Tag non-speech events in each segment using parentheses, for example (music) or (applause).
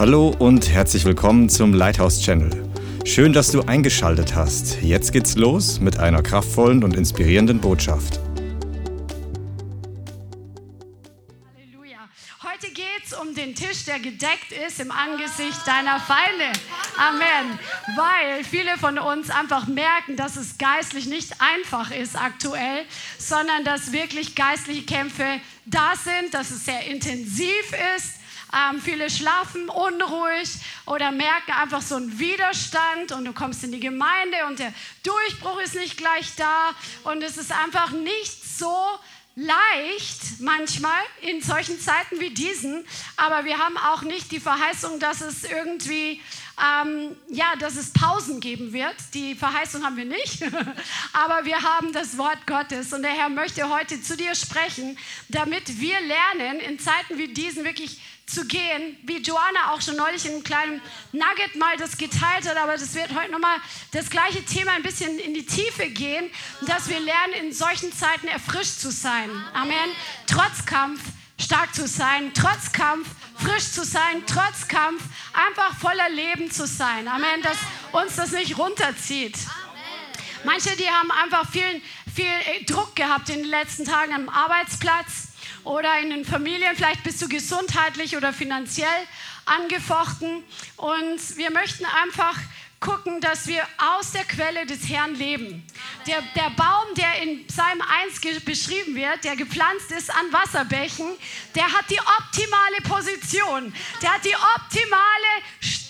Hallo und herzlich willkommen zum Lighthouse Channel. Schön, dass du eingeschaltet hast. Jetzt geht's los mit einer kraftvollen und inspirierenden Botschaft. Halleluja. Heute geht's um den Tisch, der gedeckt ist im Angesicht deiner Feinde. Amen. Weil viele von uns einfach merken, dass es geistlich nicht einfach ist aktuell, sondern dass wirklich geistliche Kämpfe da sind, dass es sehr intensiv ist ähm, viele schlafen unruhig oder merken einfach so einen Widerstand und du kommst in die Gemeinde und der Durchbruch ist nicht gleich da. Und es ist einfach nicht so leicht manchmal in solchen Zeiten wie diesen, aber wir haben auch nicht die Verheißung, dass es irgendwie, ähm, ja, dass es Pausen geben wird. Die Verheißung haben wir nicht, (laughs) aber wir haben das Wort Gottes. Und der Herr möchte heute zu dir sprechen, damit wir lernen, in Zeiten wie diesen wirklich zu gehen, wie Joanna auch schon neulich in einem kleinen Nugget mal das geteilt hat, aber das wird heute nochmal das gleiche Thema ein bisschen in die Tiefe gehen, dass wir lernen, in solchen Zeiten erfrischt zu sein. Amen. Trotz Kampf stark zu sein, trotz Kampf frisch zu sein, trotz Kampf einfach voller Leben zu sein. Amen, dass uns das nicht runterzieht. Manche, die haben einfach viel, viel Druck gehabt in den letzten Tagen am Arbeitsplatz oder in den Familien. Vielleicht bist du gesundheitlich oder finanziell angefochten. Und wir möchten einfach gucken, dass wir aus der Quelle des Herrn leben. Der, der Baum, der in Psalm 1 beschrieben wird, der gepflanzt ist an Wasserbächen, der hat die optimale Position, der hat die optimale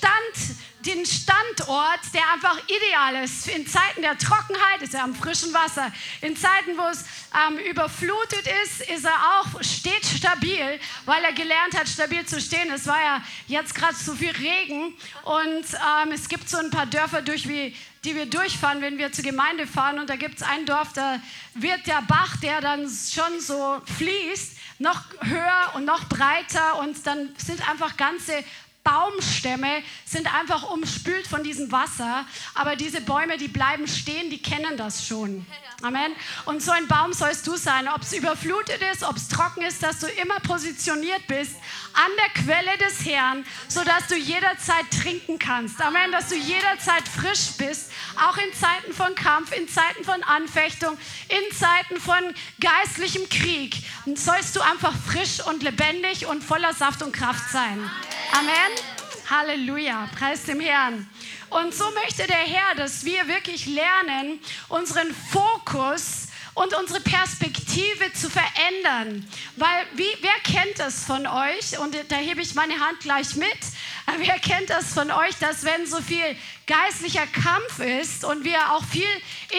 Stand, den Standort, der einfach ideal ist. In Zeiten der Trockenheit ist er am frischen Wasser. In Zeiten, wo es ähm, überflutet ist, ist er auch steht stabil, weil er gelernt hat, stabil zu stehen. Es war ja jetzt gerade zu viel Regen und ähm, es gibt so ein paar Dörfer, durch wie, die wir durchfahren, wenn wir zur Gemeinde fahren. Und da gibt es ein Dorf, da wird der Bach, der dann schon so fließt, noch höher und noch breiter und dann sind einfach ganze Baumstämme sind einfach umspült von diesem Wasser, aber diese Bäume, die bleiben stehen, die kennen das schon. Amen. Und so ein Baum sollst du sein, ob es überflutet ist, ob es trocken ist, dass du immer positioniert bist an der Quelle des Herrn, sodass du jederzeit trinken kannst. Amen, dass du jederzeit frisch bist, auch in Zeiten von Kampf, in Zeiten von Anfechtung, in Zeiten von geistlichem Krieg. sollst du einfach frisch und lebendig und voller Saft und Kraft sein. Amen. Halleluja. Preis dem Herrn. Und so möchte der Herr, dass wir wirklich lernen, unseren Fokus und unsere Perspektive zu verändern. Weil, wie, wer kennt das von euch? Und da hebe ich meine Hand gleich mit. Wer kennt das von euch, dass wenn so viel geistlicher Kampf ist und wir auch viel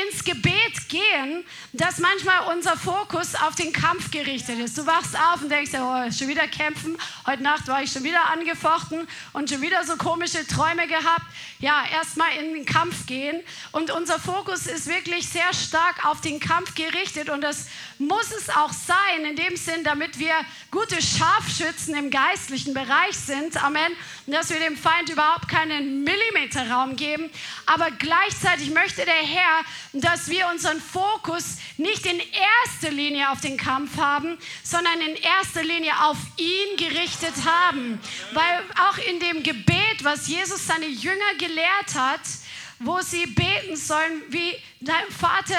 ins Gebet gehen, dass manchmal unser Fokus auf den Kampf gerichtet ist. Du wachst auf und denkst, oh, schon wieder kämpfen. Heute Nacht war ich schon wieder angefochten und schon wieder so komische Träume gehabt. Ja, erstmal in den Kampf gehen. Und unser Fokus ist wirklich sehr stark auf den Kampf gerichtet und das muss es auch sein, in dem Sinn, damit wir gute Scharfschützen im geistlichen Bereich sind. Amen. Und dass wir dem Feind überhaupt keinen Millimeter Raum geben. Aber gleichzeitig möchte der Herr, dass wir unseren Fokus nicht in erster Linie auf den Kampf haben, sondern in erster Linie auf ihn gerichtet haben. Weil auch in dem Gebet, was Jesus seine Jünger gelehrt hat, wo sie beten sollen, wie dein Vater,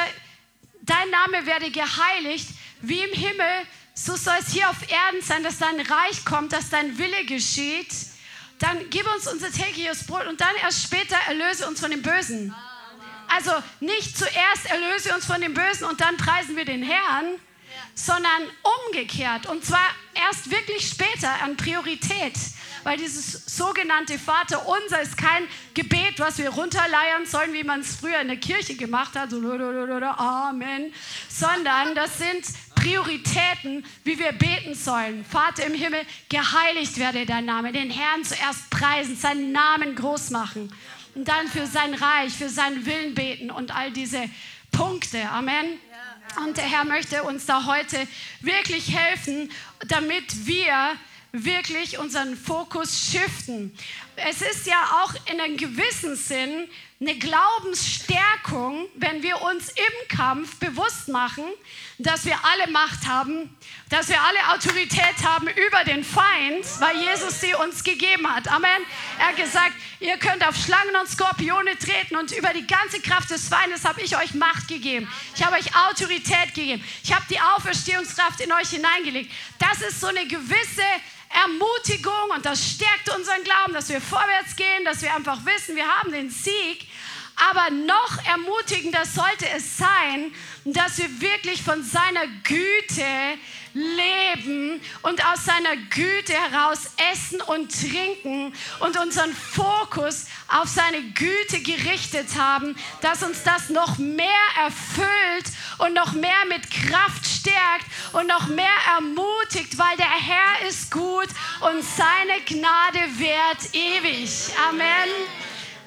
dein Name werde geheiligt, wie im Himmel, so soll es hier auf Erden sein, dass dein Reich kommt, dass dein Wille geschieht. Dann gib uns unser tägliches Brot und dann erst später erlöse uns von dem Bösen. Also nicht zuerst erlöse uns von dem Bösen und dann preisen wir den Herrn, sondern umgekehrt. Und zwar erst wirklich später an Priorität. Weil dieses sogenannte Vater unser ist kein Gebet, was wir runterleiern sollen, wie man es früher in der Kirche gemacht hat, so Amen, sondern das sind Prioritäten, wie wir beten sollen. Vater im Himmel, geheiligt werde dein Name, den Herrn zuerst preisen, seinen Namen groß machen und dann für sein Reich, für seinen Willen beten und all diese Punkte. Amen. Und der Herr möchte uns da heute wirklich helfen, damit wir wirklich unseren Fokus shiften. Es ist ja auch in einem gewissen Sinn eine Glaubensstärkung, wenn wir uns im Kampf bewusst machen, dass wir alle Macht haben, dass wir alle Autorität haben über den Feind, weil Jesus sie uns gegeben hat. Amen. Er hat gesagt, ihr könnt auf Schlangen und Skorpione treten und über die ganze Kraft des Feindes habe ich euch Macht gegeben. Ich habe euch Autorität gegeben. Ich habe die Auferstehungskraft in euch hineingelegt. Das ist so eine gewisse Ermutigung und das stärkt unseren Glauben, dass wir vorwärts gehen, dass wir einfach wissen, wir haben den Sieg. Aber noch ermutigender sollte es sein, dass wir wirklich von seiner Güte leben und aus seiner Güte heraus essen und trinken und unseren Fokus auf seine Güte gerichtet haben, dass uns das noch mehr erfüllt und noch mehr mit Kraft stärkt und noch mehr ermutigt, weil der Herr ist gut und seine Gnade währt ewig. Amen.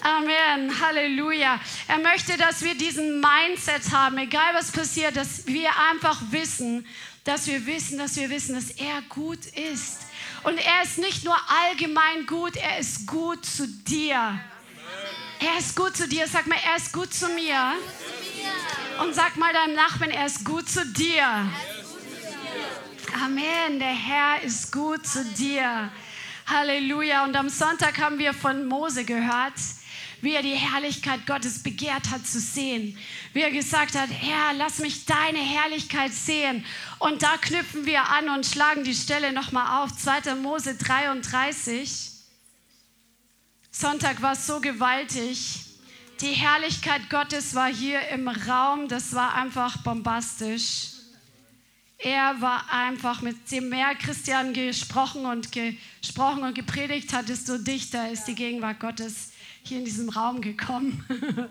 Amen, Halleluja. Er möchte, dass wir diesen Mindset haben, egal was passiert, dass wir einfach wissen, dass wir wissen, dass wir wissen, dass er gut ist. Und er ist nicht nur allgemein gut, er ist gut zu dir. Er ist gut zu dir. Sag mal, er ist gut zu mir. Und sag mal deinem Nachbarn, er ist gut zu dir. Amen. Der Herr ist gut zu dir. Halleluja. Und am Sonntag haben wir von Mose gehört wie er die Herrlichkeit Gottes begehrt hat zu sehen. Wie er gesagt hat, Herr, lass mich deine Herrlichkeit sehen. Und da knüpfen wir an und schlagen die Stelle nochmal auf. 2. Mose 33. Sonntag war so gewaltig. Die Herrlichkeit Gottes war hier im Raum. Das war einfach bombastisch. Er war einfach, mit dem mehr Christian gesprochen und gesprochen und gepredigt hat, desto dichter ist die Gegenwart Gottes hier in diesem Raum gekommen. (laughs)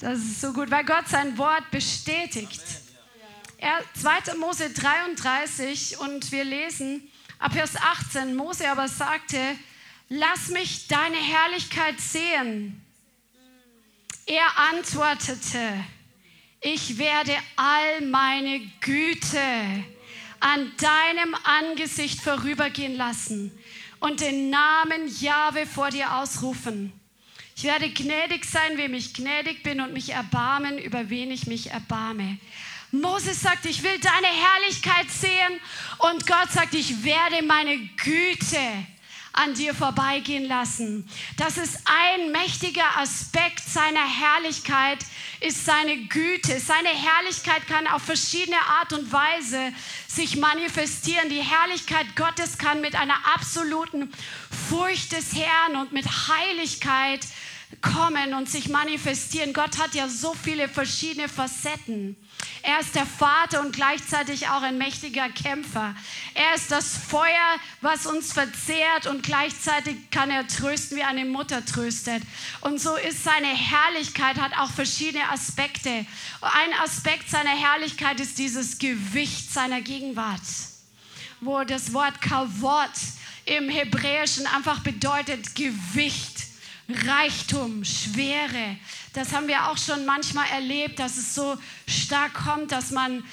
Das ist so gut, weil Gott sein Wort bestätigt. Er, 2. Mose 33 und wir lesen ab Vers 18. Mose aber sagte, lass mich deine Herrlichkeit sehen. Er antwortete, ich werde all meine Güte an deinem Angesicht vorübergehen lassen und den Namen Jahwe vor dir ausrufen. Ich werde gnädig sein, wem ich gnädig bin und mich erbarmen, über wen ich mich erbarme. Moses sagt, ich will deine Herrlichkeit sehen und Gott sagt, ich werde meine Güte an dir vorbeigehen lassen. Das ist ein mächtiger Aspekt seiner Herrlichkeit, ist seine Güte. Seine Herrlichkeit kann auf verschiedene Art und Weise sich manifestieren. Die Herrlichkeit Gottes kann mit einer absoluten Furcht des Herrn und mit Heiligkeit kommen und sich manifestieren. Gott hat ja so viele verschiedene Facetten. Er ist der Vater und gleichzeitig auch ein mächtiger Kämpfer. Er ist das Feuer, was uns verzehrt und gleichzeitig kann er trösten, wie eine Mutter tröstet. Und so ist seine Herrlichkeit, hat auch verschiedene Aspekte. Ein Aspekt seiner Herrlichkeit ist dieses Gewicht seiner Gegenwart, wo das Wort Kavot im Hebräischen einfach bedeutet Gewicht. Reichtum, Schwere. Das haben wir auch schon manchmal erlebt, dass es so stark kommt, dass man,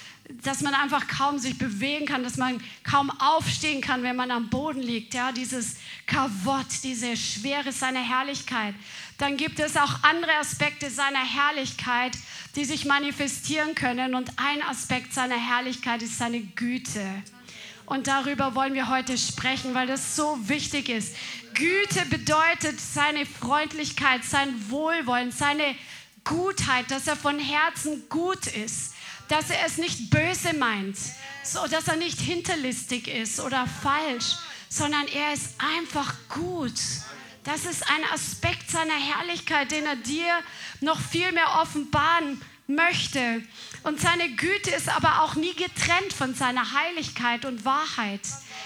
dass man einfach kaum sich bewegen kann, dass man kaum aufstehen kann, wenn man am Boden liegt. Ja, dieses Kavott, diese Schwere seiner Herrlichkeit. Dann gibt es auch andere Aspekte seiner Herrlichkeit, die sich manifestieren können. Und ein Aspekt seiner Herrlichkeit ist seine Güte. Und darüber wollen wir heute sprechen, weil das so wichtig ist. Güte bedeutet seine Freundlichkeit, sein Wohlwollen, seine Gutheit, dass er von Herzen gut ist, dass er es nicht böse meint, so dass er nicht hinterlistig ist oder falsch, sondern er ist einfach gut. Das ist ein Aspekt seiner Herrlichkeit, den er dir noch viel mehr offenbaren möchte. Und seine Güte ist aber auch nie getrennt von seiner Heiligkeit und Wahrheit.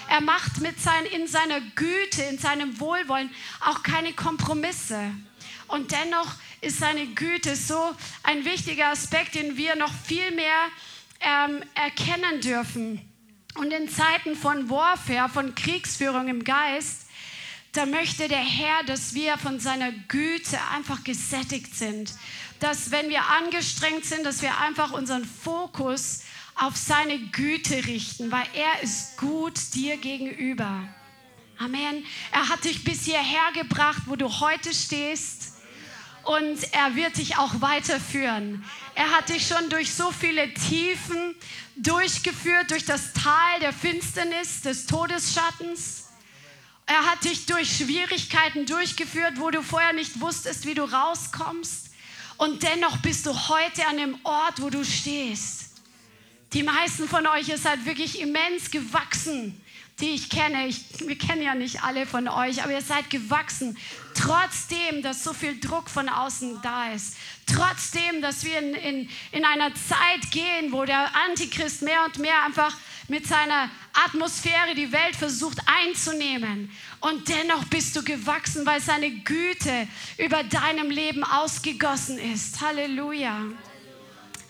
Er macht mit sein, in seiner Güte, in seinem Wohlwollen auch keine Kompromisse. Und dennoch ist seine Güte so ein wichtiger Aspekt, den wir noch viel mehr ähm, erkennen dürfen. Und in Zeiten von Warfare, von Kriegsführung im Geist, da möchte der Herr, dass wir von seiner Güte einfach gesättigt sind. Dass wenn wir angestrengt sind, dass wir einfach unseren Fokus auf seine Güte richten, weil er ist gut dir gegenüber. Amen. Er hat dich bis hierher gebracht, wo du heute stehst. Und er wird dich auch weiterführen. Er hat dich schon durch so viele Tiefen durchgeführt, durch das Tal der Finsternis, des Todesschattens. Er hat dich durch Schwierigkeiten durchgeführt, wo du vorher nicht wusstest, wie du rauskommst. Und dennoch bist du heute an dem Ort, wo du stehst. Die meisten von euch, ihr seid wirklich immens gewachsen die ich kenne. Ich, wir kennen ja nicht alle von euch, aber ihr seid gewachsen. Trotzdem, dass so viel Druck von außen da ist. Trotzdem, dass wir in, in, in einer Zeit gehen, wo der Antichrist mehr und mehr einfach mit seiner Atmosphäre die Welt versucht einzunehmen. Und dennoch bist du gewachsen, weil seine Güte über deinem Leben ausgegossen ist. Halleluja.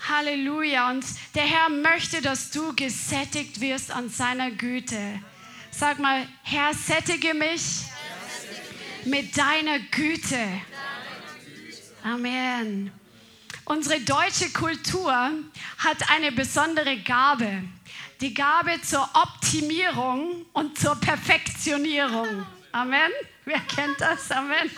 Halleluja. Und der Herr möchte, dass du gesättigt wirst an seiner Güte. Sag mal, Herr, sättige mich mit deiner Güte. Amen. Unsere deutsche Kultur hat eine besondere Gabe. Die Gabe zur Optimierung und zur Perfektionierung. Amen. Wer kennt das? Amen.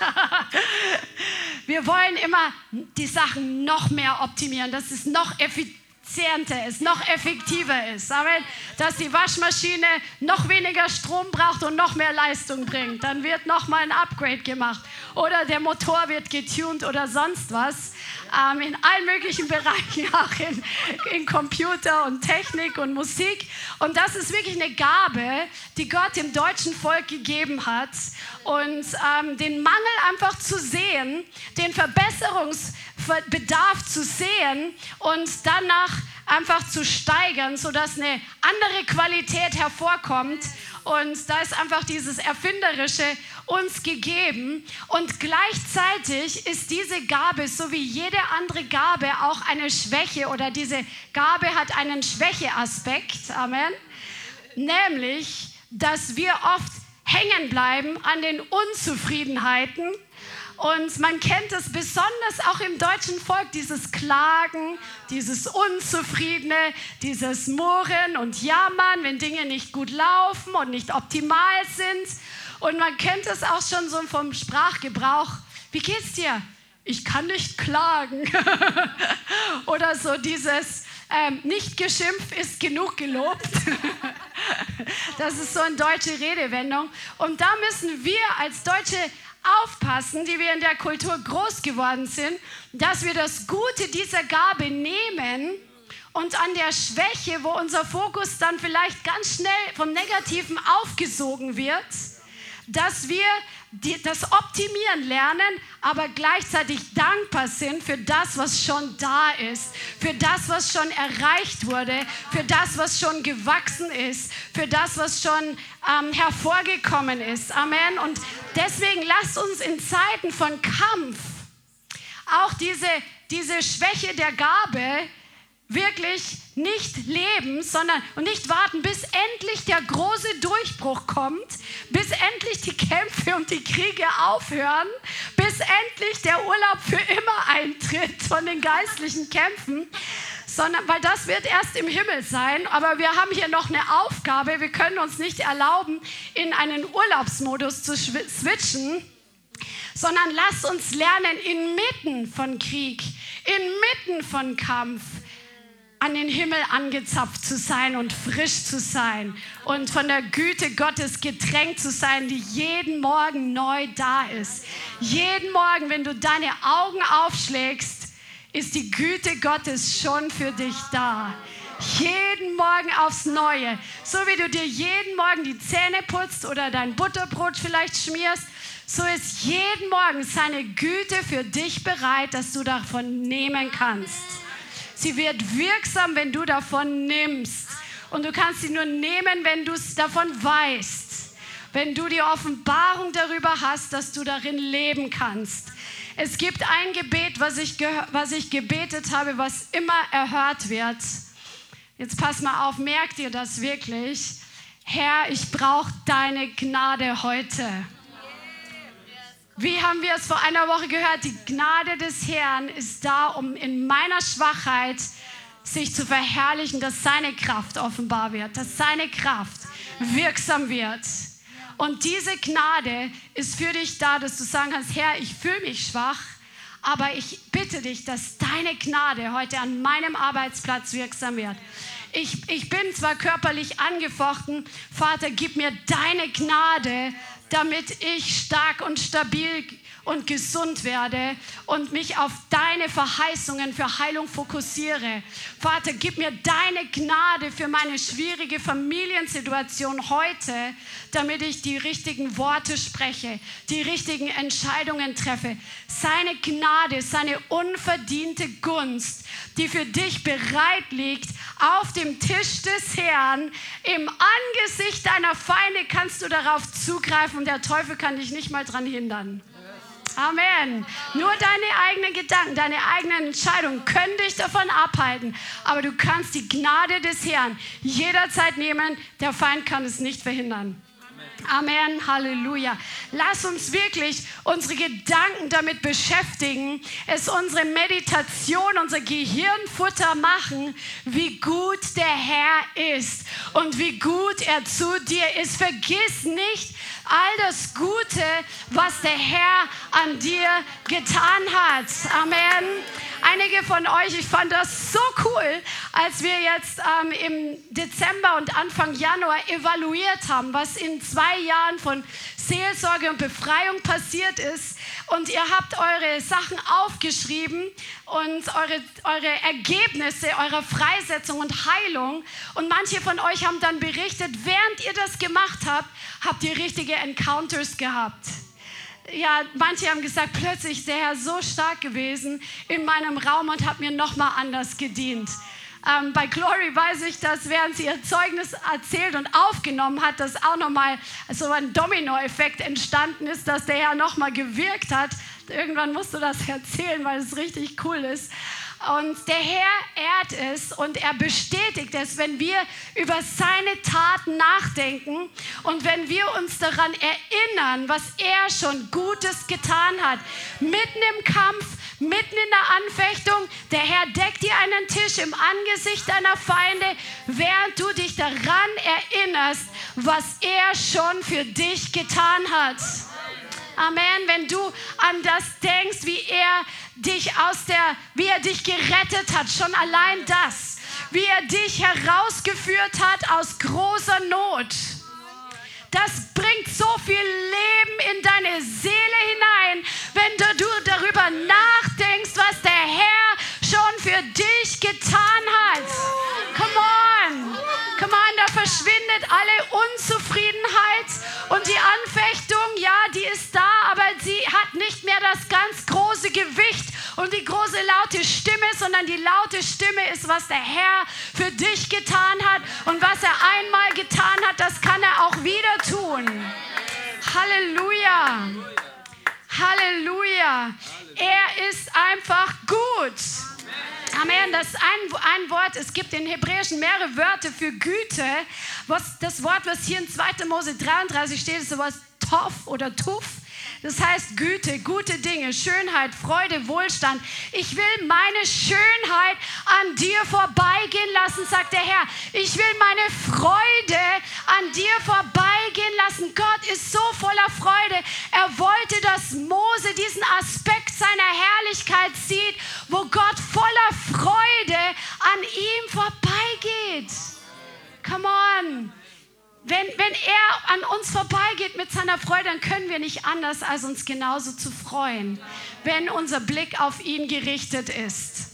(laughs) Wir wollen immer die Sachen noch mehr optimieren, dass es noch effizienter effizienter ist, noch effektiver ist. Amen. Dass die Waschmaschine noch weniger Strom braucht und noch mehr Leistung bringt. Dann wird noch mal ein Upgrade gemacht. Oder der Motor wird getuned oder sonst was. Ähm, in allen möglichen (laughs) Bereichen, auch in, in Computer und Technik und Musik. Und das ist wirklich eine Gabe, die Gott dem deutschen Volk gegeben hat. Und ähm, den Mangel einfach zu sehen, den Verbesserungsbedarf zu sehen und danach einfach zu steigern, sodass eine andere Qualität hervorkommt. Und da ist einfach dieses Erfinderische uns gegeben. Und gleichzeitig ist diese Gabe, so wie jede andere Gabe, auch eine Schwäche oder diese Gabe hat einen Schwächeaspekt. Amen. Nämlich, dass wir oft hängen bleiben an den Unzufriedenheiten und man kennt es besonders auch im deutschen Volk, dieses Klagen, dieses Unzufriedene, dieses Murren und Jammern, wenn Dinge nicht gut laufen und nicht optimal sind. Und man kennt es auch schon so vom Sprachgebrauch. Wie geht's dir? Ich kann nicht klagen. (laughs) Oder so dieses, ähm, nicht geschimpft ist genug gelobt. (laughs) das ist so eine deutsche Redewendung. Und da müssen wir als Deutsche aufpassen, die wir in der Kultur groß geworden sind, dass wir das Gute dieser Gabe nehmen und an der Schwäche, wo unser Fokus dann vielleicht ganz schnell vom Negativen aufgesogen wird, dass wir das optimieren lernen, aber gleichzeitig dankbar sind für das, was schon da ist, für das, was schon erreicht wurde, für das, was schon gewachsen ist, für das, was schon ähm, hervorgekommen ist. Amen. Und deswegen lasst uns in Zeiten von Kampf auch diese, diese Schwäche der Gabe wirklich nicht leben, sondern und nicht warten, bis endlich der große Durchbruch kommt, bis endlich die Kämpfe und die Kriege aufhören, bis endlich der Urlaub für immer eintritt von den geistlichen Kämpfen, sondern weil das wird erst im Himmel sein, aber wir haben hier noch eine Aufgabe, wir können uns nicht erlauben, in einen Urlaubsmodus zu switchen, sondern lasst uns lernen, inmitten von Krieg, inmitten von Kampf, an den Himmel angezapft zu sein und frisch zu sein und von der Güte Gottes getränkt zu sein, die jeden Morgen neu da ist. Jeden Morgen, wenn du deine Augen aufschlägst, ist die Güte Gottes schon für dich da. Jeden Morgen aufs Neue. So wie du dir jeden Morgen die Zähne putzt oder dein Butterbrot vielleicht schmierst, so ist jeden Morgen seine Güte für dich bereit, dass du davon nehmen kannst. Sie wird wirksam, wenn du davon nimmst. Und du kannst sie nur nehmen, wenn du es davon weißt. Wenn du die Offenbarung darüber hast, dass du darin leben kannst. Es gibt ein Gebet, was ich, was ich gebetet habe, was immer erhört wird. Jetzt pass mal auf, merkt ihr das wirklich? Herr, ich brauche deine Gnade heute. Wie haben wir es vor einer Woche gehört? Die Gnade des Herrn ist da, um in meiner Schwachheit sich zu verherrlichen, dass seine Kraft offenbar wird, dass seine Kraft wirksam wird. Und diese Gnade ist für dich da, dass du sagen kannst, Herr, ich fühle mich schwach, aber ich bitte dich, dass deine Gnade heute an meinem Arbeitsplatz wirksam wird. Ich, ich bin zwar körperlich angefochten, Vater, gib mir deine Gnade, damit ich stark und stabil und gesund werde und mich auf deine Verheißungen für Heilung fokussiere. Vater, gib mir deine Gnade für meine schwierige Familiensituation heute, damit ich die richtigen Worte spreche, die richtigen Entscheidungen treffe. Seine Gnade, seine unverdiente Gunst, die für dich bereit liegt, auf dem Tisch des Herrn, im Angesicht deiner Feinde kannst du darauf zugreifen und der Teufel kann dich nicht mal daran hindern. Amen. Nur deine eigenen Gedanken, deine eigenen Entscheidungen können dich davon abhalten. Aber du kannst die Gnade des Herrn jederzeit nehmen. Der Feind kann es nicht verhindern. Amen, Halleluja. Lass uns wirklich unsere Gedanken damit beschäftigen, es unsere Meditation, unser Gehirnfutter machen, wie gut der Herr ist und wie gut er zu dir ist. Vergiss nicht all das Gute, was der Herr an dir getan hat. Amen. Einige von euch, ich fand das so cool, als wir jetzt ähm, im Dezember und Anfang Januar evaluiert haben, was in zwei Jahren von Seelsorge und Befreiung passiert ist. Und ihr habt eure Sachen aufgeschrieben und eure, eure Ergebnisse eurer Freisetzung und Heilung. Und manche von euch haben dann berichtet, während ihr das gemacht habt, habt ihr richtige Encounters gehabt ja, manche haben gesagt, plötzlich ist der Herr so stark gewesen in meinem Raum und hat mir nochmal anders gedient. Ähm, bei Glory weiß ich, dass während sie ihr Zeugnis erzählt und aufgenommen hat, dass auch nochmal so ein Dominoeffekt entstanden ist, dass der Herr nochmal gewirkt hat. Irgendwann musst du das erzählen, weil es richtig cool ist. Und der Herr ehrt es und er bestätigt es, wenn wir über seine Taten nachdenken und wenn wir uns daran erinnern, was er schon Gutes getan hat. Mitten im Kampf, mitten in der Anfechtung, der Herr deckt dir einen Tisch im Angesicht deiner Feinde, während du dich daran erinnerst, was er schon für dich getan hat. Amen. Wenn du an das denkst, wie er dich aus der, wie er dich gerettet hat, schon allein das, wie er dich herausgeführt hat aus großer Not. Das bringt so viel Leben in deine Seele hinein, wenn du darüber nachdenkst, was der Herr schon für dich getan hat. Come on. Come on, da verschwindet alle Unzufriedenheit und die das ganz große Gewicht und die große laute Stimme, sondern die laute Stimme ist, was der Herr für dich getan hat und was er einmal getan hat, das kann er auch wieder tun. Halleluja. Halleluja. Er ist einfach gut. Amen. Das ist ein, ein Wort. Es gibt in Hebräischen mehrere Wörter für Güte. Was, das Wort, was hier in 2. Mose 33 steht, ist sowas Toff oder Tuff. Das heißt Güte, gute Dinge, Schönheit, Freude, Wohlstand. Ich will meine Schönheit an dir vorbeigehen lassen, sagt der Herr. Ich will meine Freude an dir vorbeigehen lassen. Gott ist so voller Freude. Er wollte, dass Mose diesen Aspekt seiner Herrlichkeit sieht, wo Gott voller Freude an ihm vorbeigeht. Come on. Wenn, wenn er an uns vorbeigeht mit seiner Freude, dann können wir nicht anders, als uns genauso zu freuen, wenn unser Blick auf ihn gerichtet ist.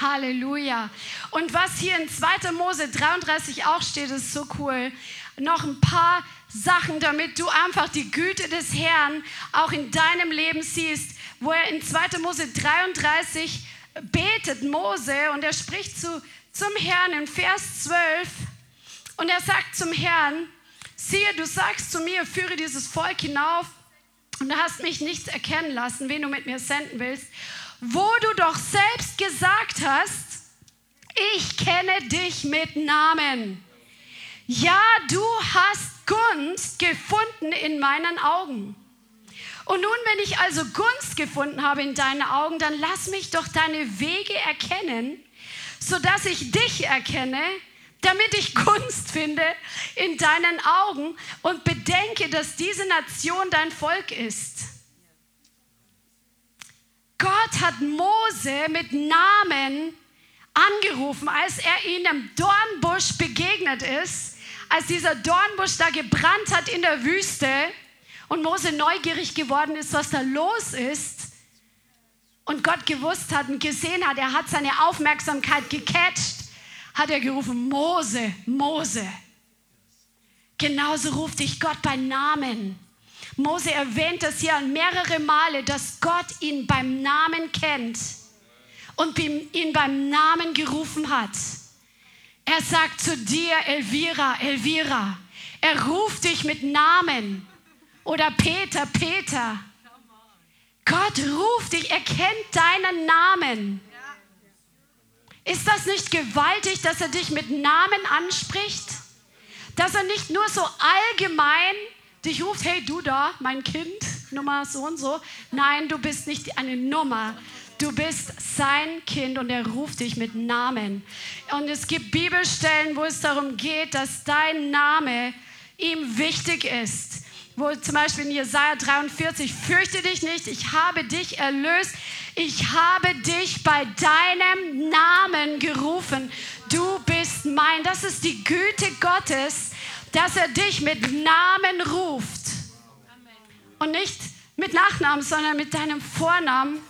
Halleluja. Und was hier in 2. Mose 33 auch steht, ist so cool. Noch ein paar Sachen, damit du einfach die Güte des Herrn auch in deinem Leben siehst, wo er in 2. Mose 33 betet Mose und er spricht zu, zum Herrn in Vers 12. Und er sagt zum Herrn, siehe, du sagst zu mir, führe dieses Volk hinauf und du hast mich nichts erkennen lassen, wen du mit mir senden willst, wo du doch selbst gesagt hast, ich kenne dich mit Namen. Ja, du hast Gunst gefunden in meinen Augen. Und nun, wenn ich also Gunst gefunden habe in deinen Augen, dann lass mich doch deine Wege erkennen sodass ich dich erkenne, damit ich Gunst finde in deinen Augen und bedenke, dass diese Nation dein Volk ist. Gott hat Mose mit Namen angerufen, als er ihm im Dornbusch begegnet ist, als dieser Dornbusch da gebrannt hat in der Wüste und Mose neugierig geworden ist, was da los ist und Gott gewusst hat und gesehen hat, er hat seine Aufmerksamkeit gecatcht, hat er gerufen, Mose, Mose. Genauso ruft dich Gott bei Namen. Mose erwähnt das hier mehrere Male, dass Gott ihn beim Namen kennt und ihn beim Namen gerufen hat. Er sagt zu dir, Elvira, Elvira. Er ruft dich mit Namen. Oder Peter, Peter. Gott ruft dich, er kennt deinen Namen. Ist das nicht gewaltig, dass er dich mit Namen anspricht? Dass er nicht nur so allgemein dich ruft, hey du da, mein Kind, Nummer so und so. Nein, du bist nicht eine Nummer. Du bist sein Kind und er ruft dich mit Namen. Und es gibt Bibelstellen, wo es darum geht, dass dein Name ihm wichtig ist. Wo zum Beispiel in Jesaja 43, fürchte dich nicht, ich habe dich erlöst, ich habe dich bei deinem Namen gerufen. Du bist mein. Das ist die Güte Gottes, dass er dich mit Namen ruft. Und nicht mit Nachnamen, sondern mit deinem Vornamen.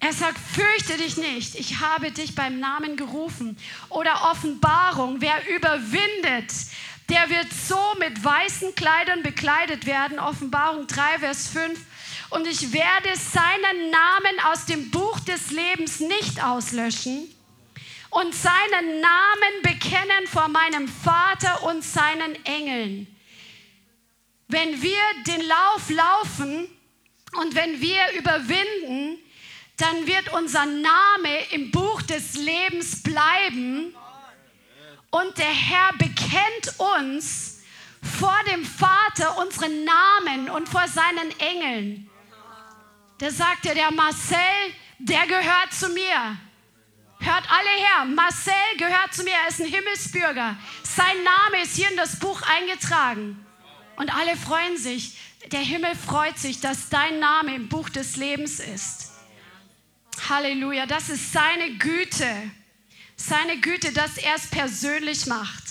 Er sagt, fürchte dich nicht, ich habe dich beim Namen gerufen. Oder Offenbarung, wer überwindet, der wird so mit weißen Kleidern bekleidet werden. Offenbarung 3, Vers 5. Und ich werde seinen Namen aus dem Buch des Lebens nicht auslöschen und seinen Namen bekennen vor meinem Vater und seinen Engeln. Wenn wir den Lauf laufen und wenn wir überwinden, dann wird unser Name im Buch des Lebens bleiben und der Herr bekennt uns vor dem Vater unseren Namen und vor seinen Engeln. Da sagt er, der Marcel, der gehört zu mir. Hört alle her, Marcel gehört zu mir, er ist ein Himmelsbürger. Sein Name ist hier in das Buch eingetragen. Und alle freuen sich. Der Himmel freut sich, dass dein Name im Buch des Lebens ist. Halleluja, das ist seine Güte. Seine Güte, dass er es persönlich macht.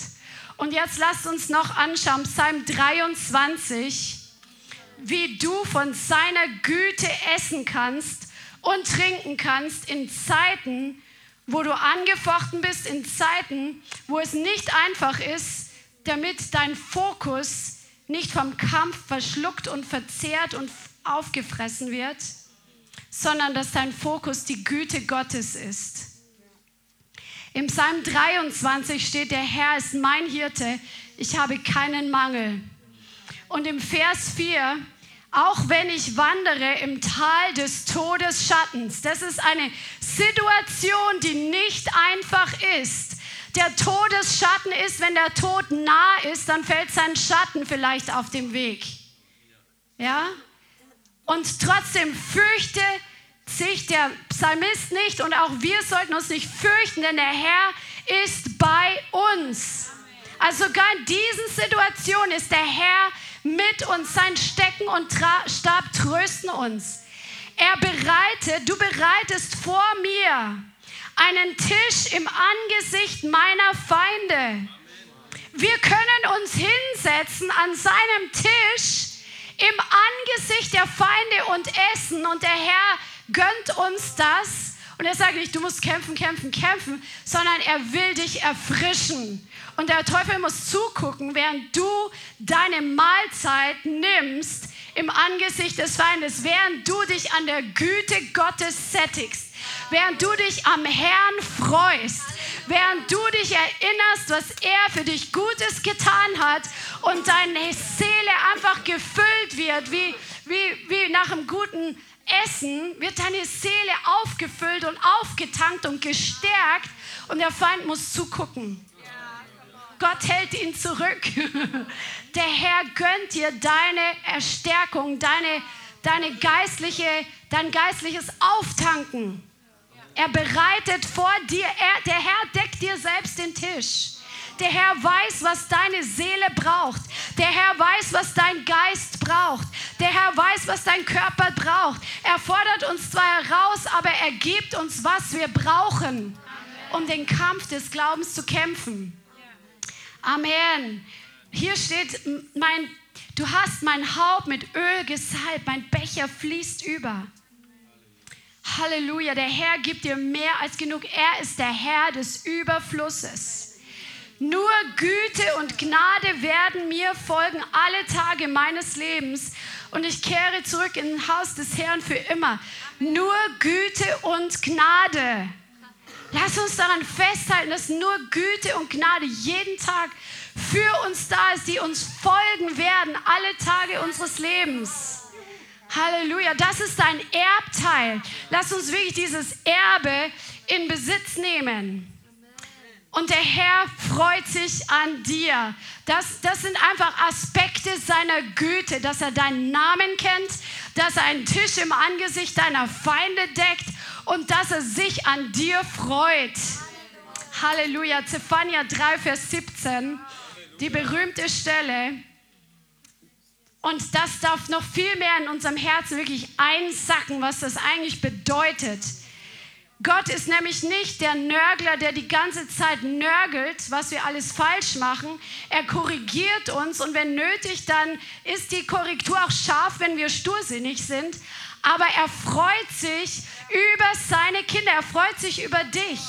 Und jetzt lasst uns noch anschauen, Psalm 23, wie du von seiner Güte essen kannst und trinken kannst in Zeiten, wo du angefochten bist, in Zeiten, wo es nicht einfach ist, damit dein Fokus nicht vom Kampf verschluckt und verzehrt und aufgefressen wird sondern dass dein Fokus die Güte Gottes ist. Im Psalm 23 steht, der Herr ist mein Hirte, ich habe keinen Mangel. Und im Vers 4, auch wenn ich wandere im Tal des Todesschattens, das ist eine Situation, die nicht einfach ist. Der Todesschatten ist, wenn der Tod nah ist, dann fällt sein Schatten vielleicht auf dem Weg. Ja? Und trotzdem fürchte sich der Psalmist nicht und auch wir sollten uns nicht fürchten, denn der Herr ist bei uns. Also sogar in diesen Situationen ist der Herr mit uns. Sein Stecken und Stab trösten uns. Er bereitet, du bereitest vor mir einen Tisch im Angesicht meiner Feinde. Wir können uns hinsetzen an seinem Tisch im Angesicht der Feinde und essen. Und der Herr gönnt uns das. Und er sagt nicht, du musst kämpfen, kämpfen, kämpfen, sondern er will dich erfrischen. Und der Teufel muss zugucken, während du deine Mahlzeit nimmst im Angesicht des Feindes, während du dich an der Güte Gottes sättigst, während du dich am Herrn freust, während du dich erinnerst, was er für dich Gutes getan hat und deine Seele einfach gefüllt wird, wie, wie, wie nach einem guten Essen, wird deine Seele aufgefüllt und aufgetankt und gestärkt und der Feind muss zugucken. Gott hält ihn zurück. (laughs) Der Herr gönnt dir deine Erstärkung, deine, deine geistliche, dein geistliches Auftanken. Er bereitet vor dir, er, der Herr deckt dir selbst den Tisch. Der Herr weiß, was deine Seele braucht. Der Herr weiß, was dein Geist braucht. Der Herr weiß, was dein Körper braucht. Er fordert uns zwar heraus, aber er gibt uns, was wir brauchen, um den Kampf des Glaubens zu kämpfen. Amen. Hier steht, mein, du hast mein Haupt mit Öl gesalbt, mein Becher fließt über. Halleluja, der Herr gibt dir mehr als genug. Er ist der Herr des Überflusses. Nur Güte und Gnade werden mir folgen alle Tage meines Lebens und ich kehre zurück in das Haus des Herrn für immer. Nur Güte und Gnade. Lass uns daran festhalten, dass nur Güte und Gnade jeden Tag für uns da ist, die uns folgen werden, alle Tage unseres Lebens. Halleluja, das ist dein Erbteil. Lass uns wirklich dieses Erbe in Besitz nehmen. Und der Herr freut sich an dir. Das, das sind einfach Aspekte seiner Güte, dass er deinen Namen kennt, dass er einen Tisch im Angesicht deiner Feinde deckt und dass er sich an dir freut. Halleluja. Zephania 3, Vers 17, die berühmte Stelle. Und das darf noch viel mehr in unserem Herzen wirklich einsacken, was das eigentlich bedeutet. Gott ist nämlich nicht der Nörgler, der die ganze Zeit nörgelt, was wir alles falsch machen. Er korrigiert uns und wenn nötig, dann ist die Korrektur auch scharf, wenn wir stursinnig sind. Aber er freut sich über seine Kinder, er freut sich über dich.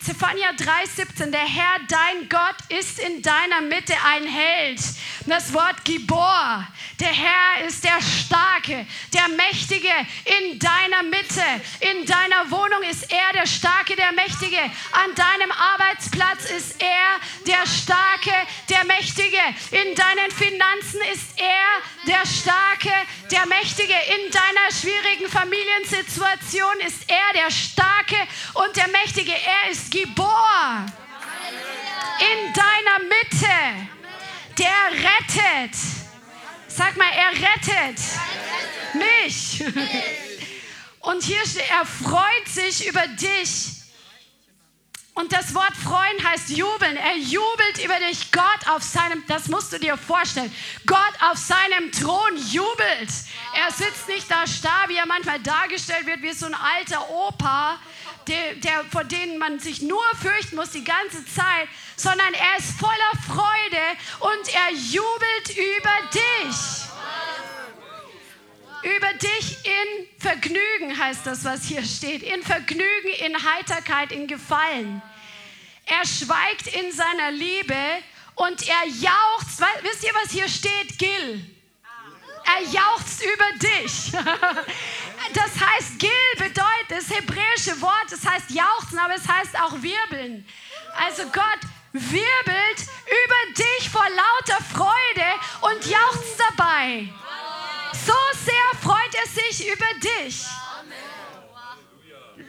Zephania 3,17, der Herr, dein Gott, ist in deiner Mitte ein Held. Das Wort Gibor, der Herr ist der Starke, der Mächtige in deiner Mitte. In deiner Wohnung ist er der Starke, der Mächtige. An deinem Arbeitsplatz ist er der Starke, der Mächtige. In deinen Finanzen ist er der Starke, der Mächtige. In deiner schwierigen Familiensituation ist er der Starke und der Mächtige. Er ist Gibor in deiner Mitte. Der rettet. Sag mal, er rettet mich. (laughs) Und hier steht, er freut sich über dich. Und das Wort freuen heißt jubeln. Er jubelt über dich. Gott auf seinem, das musst du dir vorstellen. Gott auf seinem Thron jubelt. Er sitzt nicht da starr, wie er manchmal dargestellt wird, wie so ein alter Opa, der, der, vor denen man sich nur fürchten muss die ganze Zeit, sondern er ist voller Freude und er jubelt über dich. Über dich in Vergnügen heißt das, was hier steht. In Vergnügen, in Heiterkeit, in Gefallen. Er schweigt in seiner Liebe und er jauchzt. Wisst ihr, was hier steht? Gil. Er jauchzt über dich. (laughs) Das heißt, Gil bedeutet das hebräische Wort, das heißt jauchzen, aber es heißt auch wirbeln. Also Gott wirbelt über dich vor lauter Freude und jauchzt dabei. So sehr freut er sich über dich.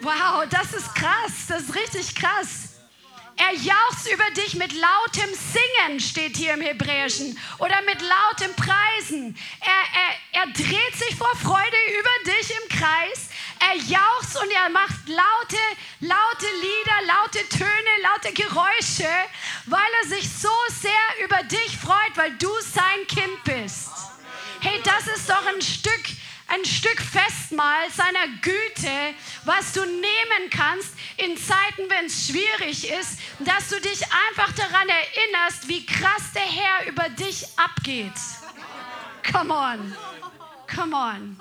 Wow, das ist krass, das ist richtig krass. Er jauchzt über dich mit lautem Singen, steht hier im Hebräischen, oder mit lautem Preisen. Er, er, er dreht sich vor Freude über dich im Kreis. Er jauchzt und er macht laute, laute Lieder, laute Töne, laute Geräusche, weil er sich so sehr über dich freut, weil du sein Kind bist. Hey, das ist doch ein Stück ein Stück Festmahl seiner Güte, was du nehmen kannst in Zeiten, wenn es schwierig ist, dass du dich einfach daran erinnerst, wie krass der Herr über dich abgeht. Come on, come on.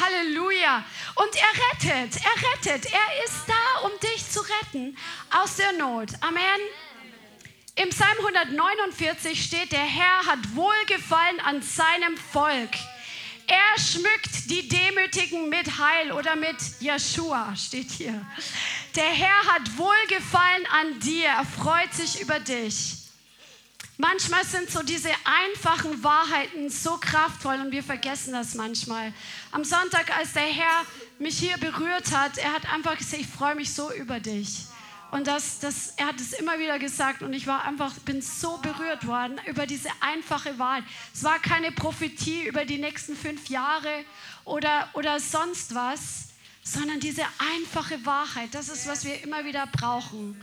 Halleluja. Und er rettet, er rettet. Er ist da, um dich zu retten aus der Not. Amen. Im Psalm 149 steht, der Herr hat Wohlgefallen an seinem Volk. Er schmückt die Demütigen mit Heil oder mit Jeshua, steht hier. Der Herr hat Wohlgefallen an dir, er freut sich über dich. Manchmal sind so diese einfachen Wahrheiten so kraftvoll und wir vergessen das manchmal. Am Sonntag, als der Herr mich hier berührt hat, er hat einfach gesagt, ich freue mich so über dich. Und das, das, er hat es immer wieder gesagt und ich war einfach, bin so berührt worden über diese einfache Wahl. Es war keine Prophetie über die nächsten fünf Jahre oder, oder sonst was, sondern diese einfache Wahrheit, das ist, was wir immer wieder brauchen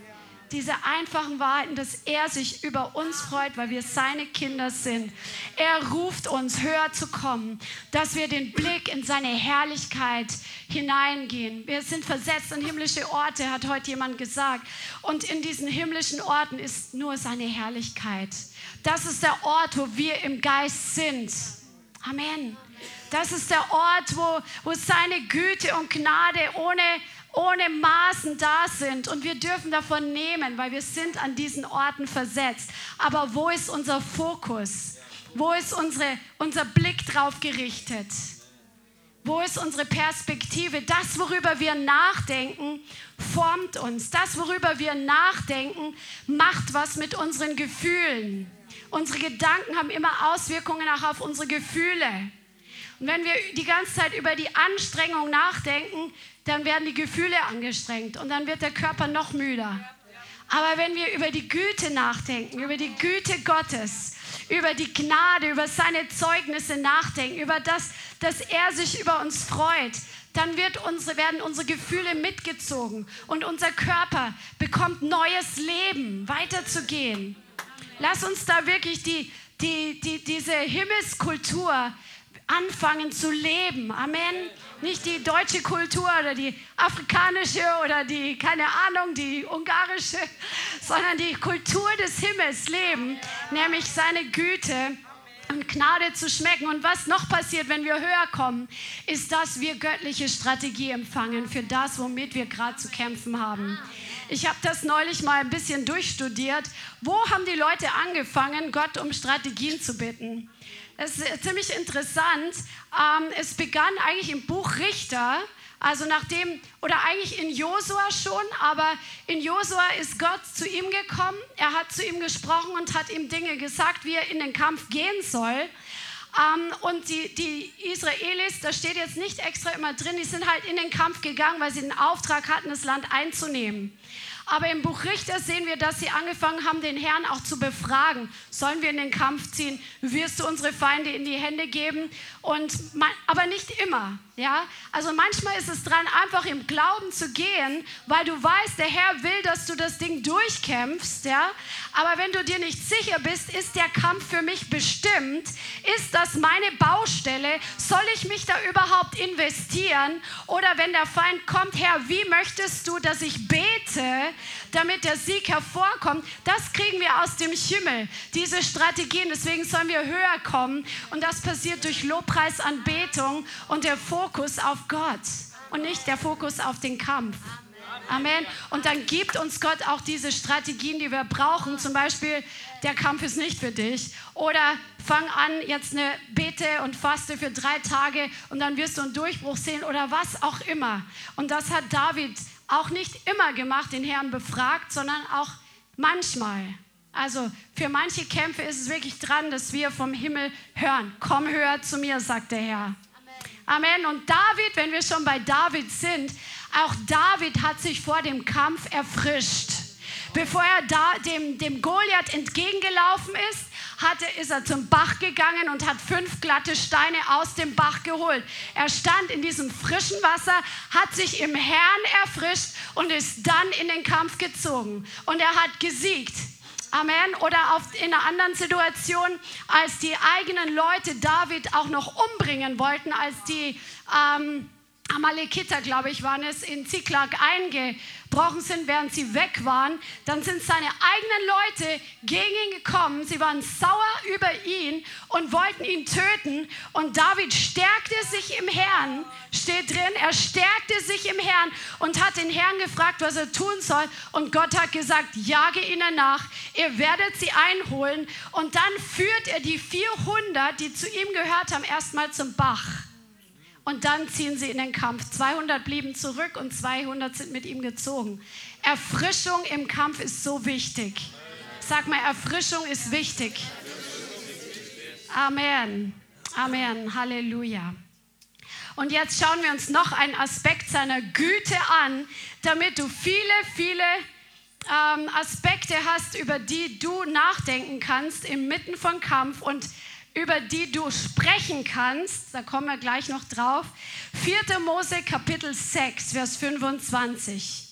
diese einfachen Wahrheiten, dass er sich über uns freut, weil wir seine Kinder sind. Er ruft uns, höher zu kommen, dass wir den Blick in seine Herrlichkeit hineingehen. Wir sind versetzt in himmlische Orte, hat heute jemand gesagt. Und in diesen himmlischen Orten ist nur seine Herrlichkeit. Das ist der Ort, wo wir im Geist sind. Amen. Das ist der Ort, wo, wo seine Güte und Gnade ohne ohne Maßen da sind und wir dürfen davon nehmen, weil wir sind an diesen Orten versetzt. Aber wo ist unser Fokus? Wo ist unsere, unser Blick drauf gerichtet? Wo ist unsere Perspektive? Das, worüber wir nachdenken, formt uns. Das, worüber wir nachdenken, macht was mit unseren Gefühlen. Unsere Gedanken haben immer Auswirkungen auch auf unsere Gefühle. Und wenn wir die ganze Zeit über die Anstrengung nachdenken, dann werden die Gefühle angestrengt und dann wird der Körper noch müder. Aber wenn wir über die Güte nachdenken, über die Güte Gottes, über die Gnade, über seine Zeugnisse nachdenken, über das, dass er sich über uns freut, dann unsere, werden unsere Gefühle mitgezogen und unser Körper bekommt neues Leben, weiterzugehen. Lass uns da wirklich die, die, die, diese Himmelskultur anfangen zu leben. Amen. Nicht die deutsche Kultur oder die afrikanische oder die, keine Ahnung, die ungarische, sondern die Kultur des Himmels leben, nämlich seine Güte und Gnade zu schmecken. Und was noch passiert, wenn wir höher kommen, ist, dass wir göttliche Strategie empfangen für das, womit wir gerade zu kämpfen haben. Ich habe das neulich mal ein bisschen durchstudiert. Wo haben die Leute angefangen, Gott um Strategien zu bitten? Es ist ziemlich interessant. Ähm, es begann eigentlich im Buch Richter, also nachdem, oder eigentlich in Josua schon, aber in Josua ist Gott zu ihm gekommen. Er hat zu ihm gesprochen und hat ihm Dinge gesagt, wie er in den Kampf gehen soll. Um, ähm, und die, die, Israelis, da steht jetzt nicht extra immer drin, die sind halt in den Kampf gegangen, weil sie den Auftrag hatten, das Land einzunehmen. Aber im Buch Richter sehen wir, dass sie angefangen haben, den Herrn auch zu befragen. Sollen wir in den Kampf ziehen? Wirst du unsere Feinde in die Hände geben? Und, aber nicht immer. Ja? Also manchmal ist es dran, einfach im Glauben zu gehen, weil du weißt, der Herr will, dass du das Ding durchkämpfst. Ja? Aber wenn du dir nicht sicher bist, ist der Kampf für mich bestimmt? Ist das meine Baustelle? Soll ich mich da überhaupt investieren? Oder wenn der Feind kommt, Herr, wie möchtest du, dass ich bete, damit der Sieg hervorkommt? Das kriegen wir aus dem Himmel, diese Strategien. Deswegen sollen wir höher kommen. Und das passiert durch Lobpreisanbetung und der Fokus auf Gott und nicht der Fokus auf den Kampf. Amen. Und dann gibt uns Gott auch diese Strategien, die wir brauchen. Zum Beispiel, der Kampf ist nicht für dich. Oder fang an, jetzt eine Bete und Faste für drei Tage und dann wirst du einen Durchbruch sehen oder was auch immer. Und das hat David auch nicht immer gemacht, den Herrn befragt, sondern auch manchmal. Also für manche Kämpfe ist es wirklich dran, dass wir vom Himmel hören. Komm höher zu mir, sagt der Herr. Amen. Und David, wenn wir schon bei David sind, auch David hat sich vor dem Kampf erfrischt. Bevor er da dem, dem Goliath entgegengelaufen ist, hatte, ist er zum Bach gegangen und hat fünf glatte Steine aus dem Bach geholt. Er stand in diesem frischen Wasser, hat sich im Herrn erfrischt und ist dann in den Kampf gezogen. Und er hat gesiegt. Amen. Oder auf, in einer anderen Situation, als die eigenen Leute David auch noch umbringen wollten, als die ähm, Amalekiter, glaube ich, waren es, in Ziklag eingebrochen sind, während sie weg waren, dann sind seine eigenen Leute gegen ihn gekommen. Sie waren sauer über ihn und wollten ihn töten. Und David stärkte sich im Herrn, steht drin, er stärkte sich im Herrn und hat den Herrn gefragt, was er tun soll. Und Gott hat gesagt, jage ihnen nach, ihr werdet sie einholen. Und dann führt er die 400, die zu ihm gehört haben, erstmal zum Bach und dann ziehen sie in den Kampf. 200 blieben zurück und 200 sind mit ihm gezogen. Erfrischung im Kampf ist so wichtig. Sag mal, Erfrischung ist wichtig. Amen. Amen. Halleluja. Und jetzt schauen wir uns noch einen Aspekt seiner Güte an, damit du viele, viele ähm, Aspekte hast, über die du nachdenken kannst inmitten von Kampf und über die du sprechen kannst. Da kommen wir gleich noch drauf. 4. Mose Kapitel 6, Vers 25.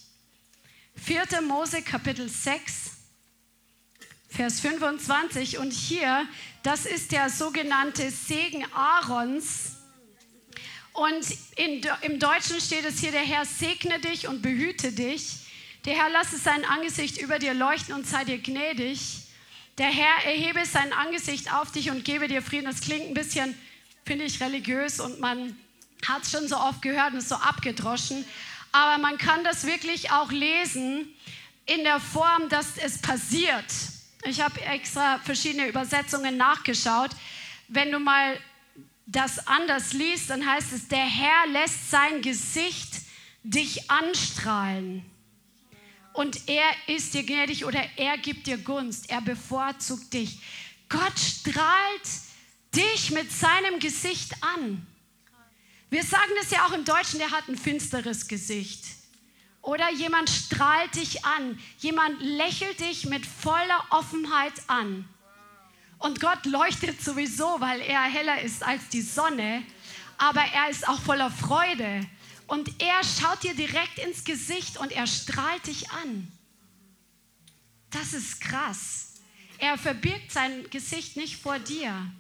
4. Mose Kapitel 6, Vers 25. Und hier, das ist der sogenannte Segen Aarons. Und in, im Deutschen steht es hier, der Herr segne dich und behüte dich. Der Herr lasse sein Angesicht über dir leuchten und sei dir gnädig. Der Herr erhebe sein Angesicht auf dich und gebe dir Frieden. Das klingt ein bisschen, finde ich, religiös und man hat es schon so oft gehört und ist so abgedroschen. Aber man kann das wirklich auch lesen in der Form, dass es passiert. Ich habe extra verschiedene Übersetzungen nachgeschaut. Wenn du mal das anders liest, dann heißt es, der Herr lässt sein Gesicht dich anstrahlen. Und er ist dir gnädig oder er gibt dir Gunst. Er bevorzugt dich. Gott strahlt dich mit seinem Gesicht an. Wir sagen das ja auch im Deutschen, der hat ein finsteres Gesicht. Oder jemand strahlt dich an. Jemand lächelt dich mit voller Offenheit an. Und Gott leuchtet sowieso, weil er heller ist als die Sonne. Aber er ist auch voller Freude. Und er schaut dir direkt ins Gesicht und er strahlt dich an. Das ist krass. Er verbirgt sein Gesicht nicht vor dir.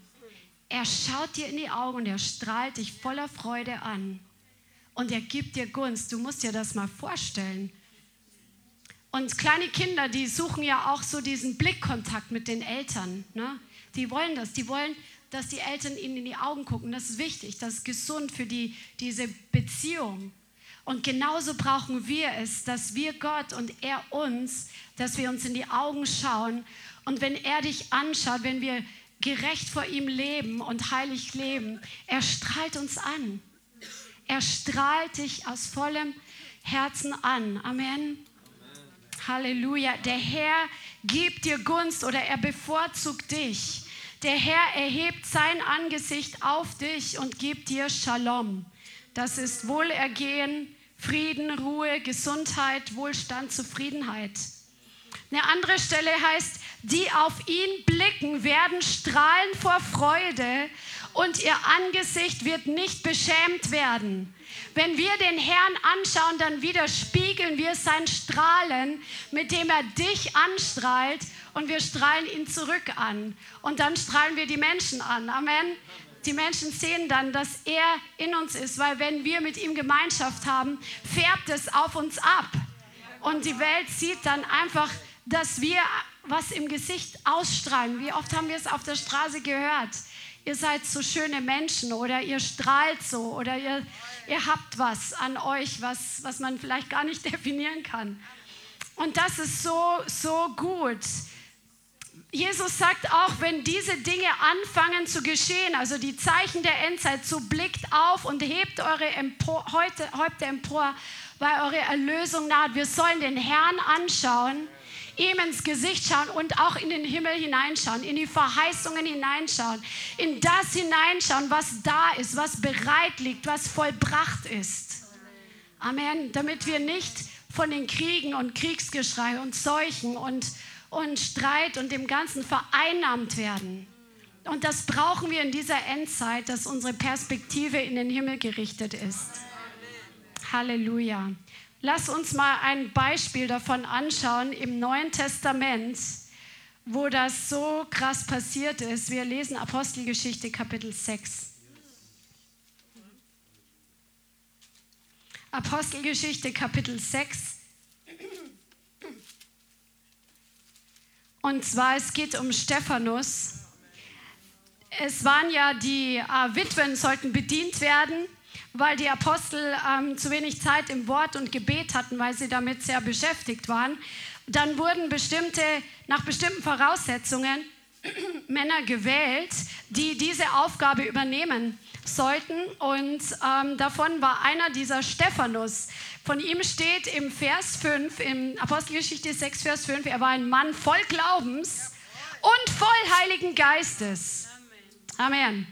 Er schaut dir in die Augen und er strahlt dich voller Freude an. Und er gibt dir Gunst. Du musst dir das mal vorstellen. Und kleine Kinder, die suchen ja auch so diesen Blickkontakt mit den Eltern. Ne? Die wollen das. Die wollen, dass die Eltern ihnen in die Augen gucken. Das ist wichtig. Das ist gesund für die, diese Beziehung. Und genauso brauchen wir es, dass wir Gott und er uns, dass wir uns in die Augen schauen. Und wenn er dich anschaut, wenn wir gerecht vor ihm leben und heilig leben, er strahlt uns an. Er strahlt dich aus vollem Herzen an. Amen. Halleluja. Der Herr gibt dir Gunst oder er bevorzugt dich. Der Herr erhebt sein Angesicht auf dich und gibt dir Shalom. Das ist Wohlergehen, Frieden, Ruhe, Gesundheit, Wohlstand, Zufriedenheit. Eine andere Stelle heißt, die auf ihn blicken, werden strahlen vor Freude und ihr Angesicht wird nicht beschämt werden. Wenn wir den Herrn anschauen, dann widerspiegeln wir sein Strahlen, mit dem er dich anstrahlt und wir strahlen ihn zurück an. Und dann strahlen wir die Menschen an. Amen. Die Menschen sehen dann, dass er in uns ist, weil wenn wir mit ihm Gemeinschaft haben, färbt es auf uns ab. Und die Welt sieht dann einfach, dass wir was im Gesicht ausstrahlen. Wie oft haben wir es auf der Straße gehört? ihr seid so schöne Menschen oder ihr strahlt so oder ihr, ihr habt was an euch, was, was man vielleicht gar nicht (laughs) definieren kann. Und das ist so, so gut. Jesus sagt auch, wenn diese Dinge anfangen zu geschehen, also die Zeichen der Endzeit, so blickt auf und hebt eure Empor, heute, Häupter empor, weil eure Erlösung naht. Wir sollen den Herrn anschauen ihm ins Gesicht schauen und auch in den Himmel hineinschauen, in die Verheißungen hineinschauen, in das hineinschauen, was da ist, was bereit liegt, was vollbracht ist. Amen. Damit wir nicht von den Kriegen und Kriegsgeschrei und Seuchen und, und Streit und dem Ganzen vereinnahmt werden. Und das brauchen wir in dieser Endzeit, dass unsere Perspektive in den Himmel gerichtet ist. Halleluja. Lass uns mal ein Beispiel davon anschauen im Neuen Testament, wo das so krass passiert ist. Wir lesen Apostelgeschichte Kapitel 6. Apostelgeschichte Kapitel 6. Und zwar, es geht um Stephanus. Es waren ja die äh, Witwen, sollten bedient werden weil die Apostel ähm, zu wenig Zeit im Wort und Gebet hatten, weil sie damit sehr beschäftigt waren. Dann wurden bestimmte, nach bestimmten Voraussetzungen (clears throat) Männer gewählt, die diese Aufgabe übernehmen sollten. Und ähm, davon war einer dieser Stephanus. Von ihm steht im Vers 5, im Apostelgeschichte 6, Vers 5, er war ein Mann voll Glaubens und voll Heiligen Geistes. Amen.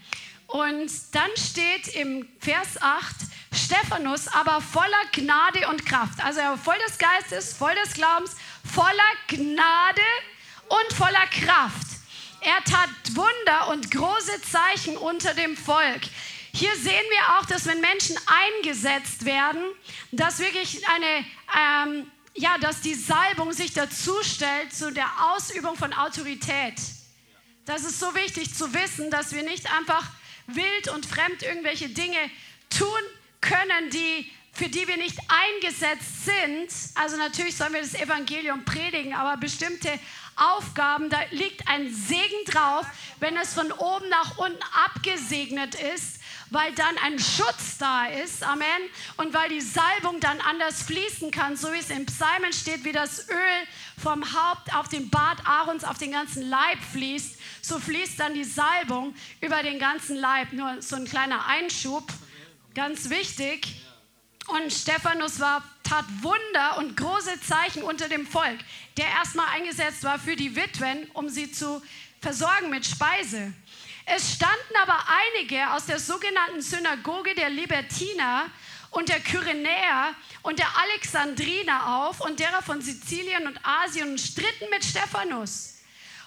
Und dann steht im Vers 8, Stephanus aber voller Gnade und Kraft. Also er war voll des Geistes, voll des Glaubens, voller Gnade und voller Kraft. Er tat Wunder und große Zeichen unter dem Volk. Hier sehen wir auch, dass wenn Menschen eingesetzt werden, dass wirklich eine, ähm, ja, dass die Salbung sich dazu stellt zu der Ausübung von Autorität. Das ist so wichtig zu wissen, dass wir nicht einfach wild und fremd irgendwelche Dinge tun können, die für die wir nicht eingesetzt sind. Also natürlich sollen wir das Evangelium predigen, aber bestimmte Aufgaben, da liegt ein Segen drauf, wenn es von oben nach unten abgesegnet ist, weil dann ein Schutz da ist, Amen, und weil die Salbung dann anders fließen kann, so wie es im Psalmen steht, wie das Öl vom Haupt auf den Bart Aarons auf den ganzen Leib fließt, so fließt dann die Salbung über den ganzen Leib. Nur so ein kleiner Einschub, ganz wichtig. Und Stephanus war, tat Wunder und große Zeichen unter dem Volk, der erstmal eingesetzt war für die Witwen, um sie zu versorgen mit Speise. Es standen aber einige aus der sogenannten Synagoge der Libertiner und der Kyrenäer und der Alexandriner auf und derer von Sizilien und Asien und stritten mit Stephanus.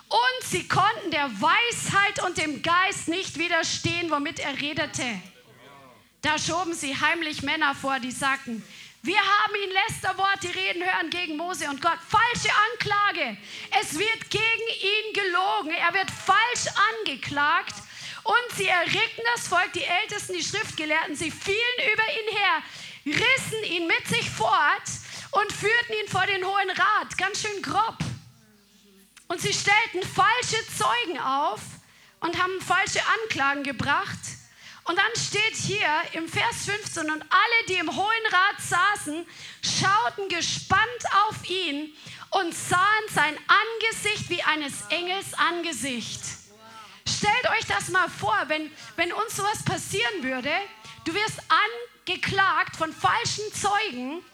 Und sie konnten der Weisheit und dem Geist nicht widerstehen, womit er redete. Da schoben sie heimlich Männer vor, die sagten, wir haben ihn Lästerworte reden hören gegen Mose und Gott. Falsche Anklage. Es wird gegen ihn gelogen. Er wird falsch angeklagt. Und sie erregten das Volk, die Ältesten, die Schriftgelehrten. Sie fielen über ihn her, rissen ihn mit sich fort und führten ihn vor den Hohen Rat. Ganz schön grob. Und sie stellten falsche Zeugen auf und haben falsche Anklagen gebracht. Und dann steht hier im Vers 15, und alle, die im Hohen Rat saßen, schauten gespannt auf ihn und sahen sein Angesicht wie eines Engels Angesicht. Stellt euch das mal vor, wenn, wenn uns sowas passieren würde, du wirst angeklagt von falschen Zeugen,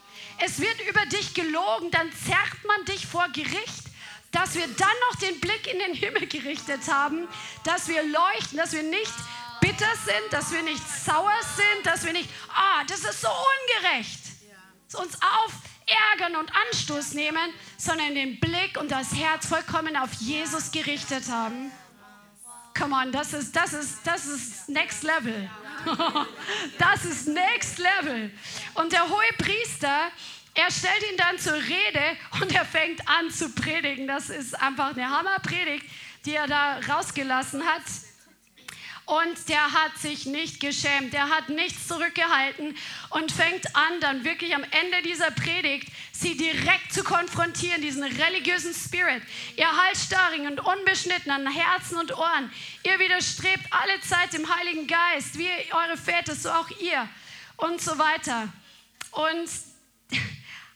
es wird über dich gelogen, dann zerrt man dich vor Gericht dass wir dann noch den Blick in den Himmel gerichtet haben, dass wir leuchten, dass wir nicht bitter sind, dass wir nicht sauer sind, dass wir nicht, ah, das ist so ungerecht, uns auf ärgern und Anstoß nehmen, sondern den Blick und das Herz vollkommen auf Jesus gerichtet haben. Come on, das ist, das ist, das ist Next Level. (laughs) das ist Next Level. Und der hohe Priester, er stellt ihn dann zur Rede und er fängt an zu predigen. Das ist einfach eine Hammerpredigt, die er da rausgelassen hat. Und der hat sich nicht geschämt, der hat nichts zurückgehalten und fängt an, dann wirklich am Ende dieser Predigt sie direkt zu konfrontieren, diesen religiösen Spirit. Ihr halsstarrigen und unbeschnitten an Herzen und Ohren, ihr widerstrebt alle Zeit dem Heiligen Geist, wie eure Väter, so auch ihr und so weiter. Und (laughs)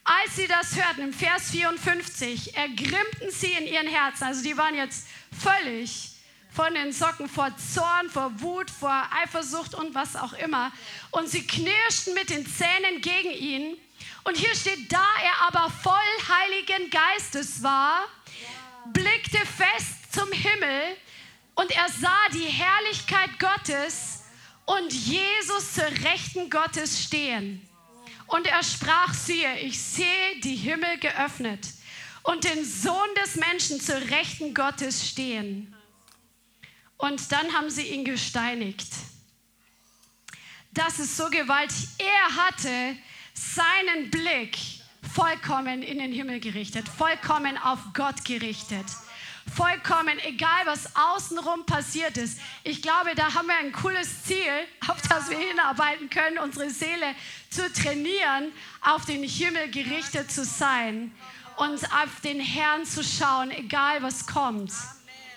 als sie das hörten, im Vers 54, ergrimmten sie in ihren Herzen, also die waren jetzt völlig von den Socken vor Zorn, vor Wut, vor Eifersucht und was auch immer. Und sie knirschten mit den Zähnen gegen ihn. Und hier steht, da er aber voll Heiligen Geistes war, blickte fest zum Himmel und er sah die Herrlichkeit Gottes und Jesus zur Rechten Gottes stehen. Und er sprach, siehe, ich sehe die Himmel geöffnet und den Sohn des Menschen zur Rechten Gottes stehen. Und dann haben sie ihn gesteinigt. Das ist so gewaltig. Er hatte seinen Blick vollkommen in den Himmel gerichtet, vollkommen auf Gott gerichtet. Vollkommen egal, was außenrum passiert ist. Ich glaube, da haben wir ein cooles Ziel, auf das wir hinarbeiten können, unsere Seele zu trainieren, auf den Himmel gerichtet zu sein und auf den Herrn zu schauen, egal was kommt.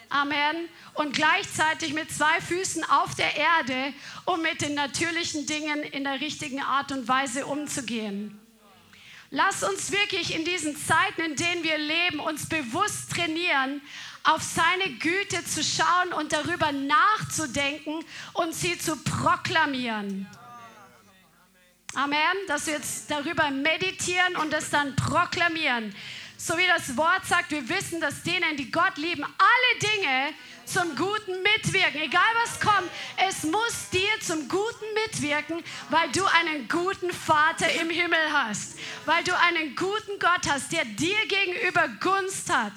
Amen. Und gleichzeitig mit zwei Füßen auf der Erde, um mit den natürlichen Dingen in der richtigen Art und Weise umzugehen. Lass uns wirklich in diesen Zeiten, in denen wir leben, uns bewusst trainieren, auf seine Güte zu schauen und darüber nachzudenken und sie zu proklamieren. Amen. Dass wir jetzt darüber meditieren und es dann proklamieren so wie das Wort sagt, wir wissen, dass denen, die Gott lieben, alle Dinge zum Guten mitwirken. Egal was kommt, es muss dir zum Guten mitwirken, weil du einen guten Vater im Himmel hast. Weil du einen guten Gott hast, der dir gegenüber Gunst hat.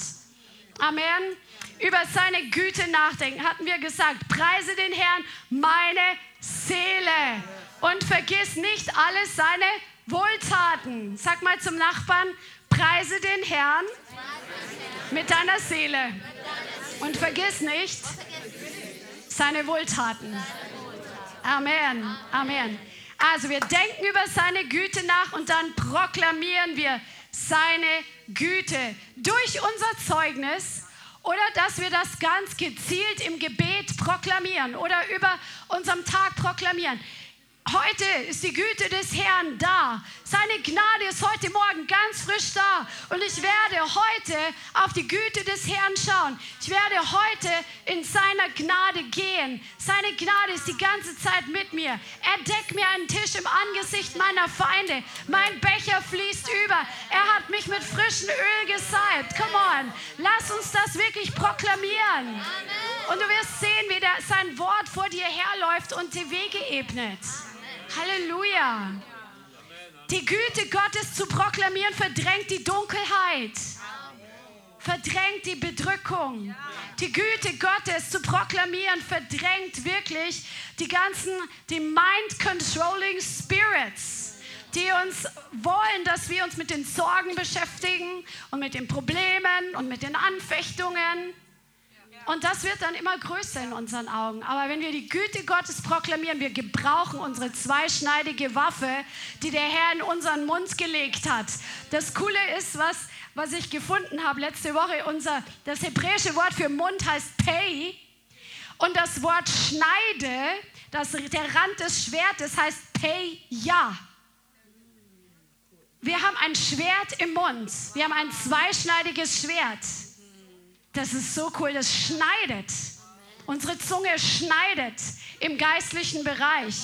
Amen. über seine Güte nachdenken, hatten wir gesagt, preise den Herrn, meine Seele. Und vergiss nicht alle seine Wohltaten. Sag mal zum Nachbarn, preise den Herrn mit deiner Seele. Und vergiss nicht seine Wohltaten. Amen. Amen. Also wir denken über seine Güte nach und dann proklamieren wir seine Güte durch unser Zeugnis oder dass wir das ganz gezielt im Gebet proklamieren oder über unserem Tag proklamieren. Heute ist die Güte des Herrn da. Seine Gnade ist heute Morgen ganz frisch da. Und ich werde heute auf die Güte des Herrn schauen. Ich werde heute in seiner Gnade gehen. Seine Gnade ist die ganze Zeit mit mir. Er deckt mir einen Tisch im Angesicht meiner Feinde. Mein Becher fließt über. Er hat mich mit frischem Öl gesalbt. Come on. Lass uns das wirklich proklamieren. Und du wirst sehen, wie der, sein Wort vor dir herläuft und die Wege ebnet. Halleluja. Die Güte Gottes zu proklamieren verdrängt die Dunkelheit. Verdrängt die Bedrückung. Die Güte Gottes zu proklamieren verdrängt wirklich die ganzen, die mind-controlling spirits, die uns wollen, dass wir uns mit den Sorgen beschäftigen und mit den Problemen und mit den Anfechtungen. Und das wird dann immer größer in unseren Augen. Aber wenn wir die Güte Gottes proklamieren, wir gebrauchen unsere zweischneidige Waffe, die der Herr in unseren Mund gelegt hat. Das Coole ist, was, was ich gefunden habe letzte Woche, unser, das hebräische Wort für Mund heißt Pei. Und das Wort Schneide, das, der Rand des Schwertes heißt Pei Ja. Wir haben ein Schwert im Mund. Wir haben ein zweischneidiges Schwert. Das ist so cool, das schneidet. Unsere Zunge schneidet im geistlichen Bereich.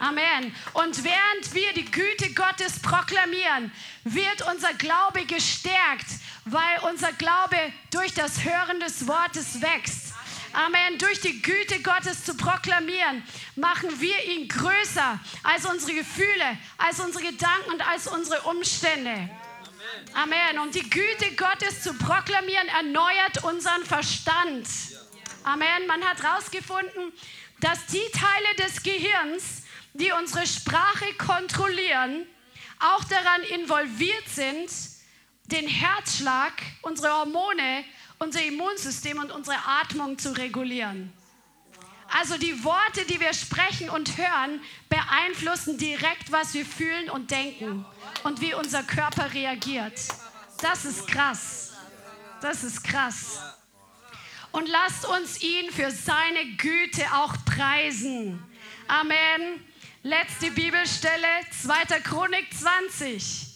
Amen. Und während wir die Güte Gottes proklamieren, wird unser Glaube gestärkt, weil unser Glaube durch das Hören des Wortes wächst. Amen. Durch die Güte Gottes zu proklamieren, machen wir ihn größer als unsere Gefühle, als unsere Gedanken und als unsere Umstände. Amen. Und die Güte Gottes zu proklamieren erneuert unseren Verstand. Amen. Man hat herausgefunden, dass die Teile des Gehirns, die unsere Sprache kontrollieren, auch daran involviert sind, den Herzschlag, unsere Hormone, unser Immunsystem und unsere Atmung zu regulieren. Also die Worte, die wir sprechen und hören, beeinflussen direkt, was wir fühlen und denken und wie unser Körper reagiert. Das ist krass. Das ist krass. Und lasst uns ihn für seine Güte auch preisen. Amen. Letzte Bibelstelle, 2. Chronik 20.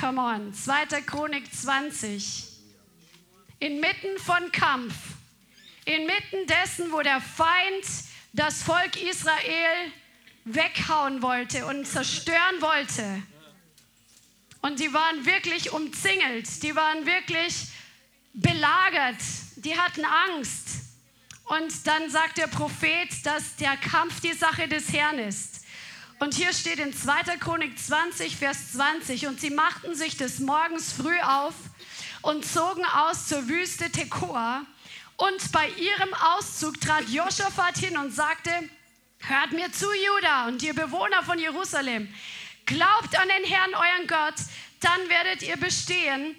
Come on, 2. Chronik 20. Inmitten von Kampf inmitten dessen, wo der Feind das Volk Israel weghauen wollte und zerstören wollte. Und die waren wirklich umzingelt, die waren wirklich belagert, die hatten Angst. Und dann sagt der Prophet, dass der Kampf die Sache des Herrn ist. Und hier steht in 2. Chronik 20, Vers 20, und sie machten sich des Morgens früh auf und zogen aus zur Wüste Tekoa und bei ihrem Auszug trat Josaphat hin und sagte, hört mir zu, Juda und ihr Bewohner von Jerusalem. Glaubt an den Herrn, euren Gott, dann werdet ihr bestehen.